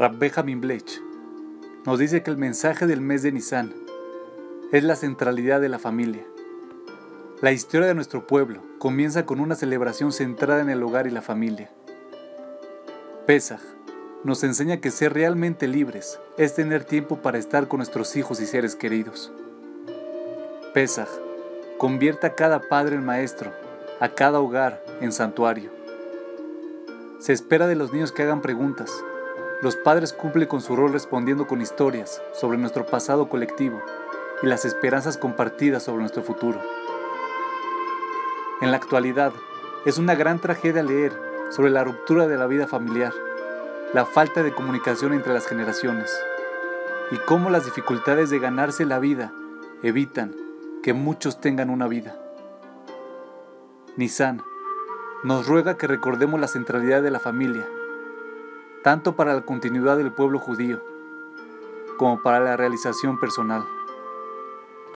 Rab Benjamin Blech nos dice que el mensaje del mes de Nisan es la centralidad de la familia. La historia de nuestro pueblo comienza con una celebración centrada en el hogar y la familia. Pesach nos enseña que ser realmente libres es tener tiempo para estar con nuestros hijos y seres queridos. Pesach convierte a cada padre en maestro, a cada hogar en santuario. Se espera de los niños que hagan preguntas. Los padres cumplen con su rol respondiendo con historias sobre nuestro pasado colectivo y las esperanzas compartidas sobre nuestro futuro. En la actualidad, es una gran tragedia leer sobre la ruptura de la vida familiar la falta de comunicación entre las generaciones y cómo las dificultades de ganarse la vida evitan que muchos tengan una vida. Nisan nos ruega que recordemos la centralidad de la familia, tanto para la continuidad del pueblo judío como para la realización personal.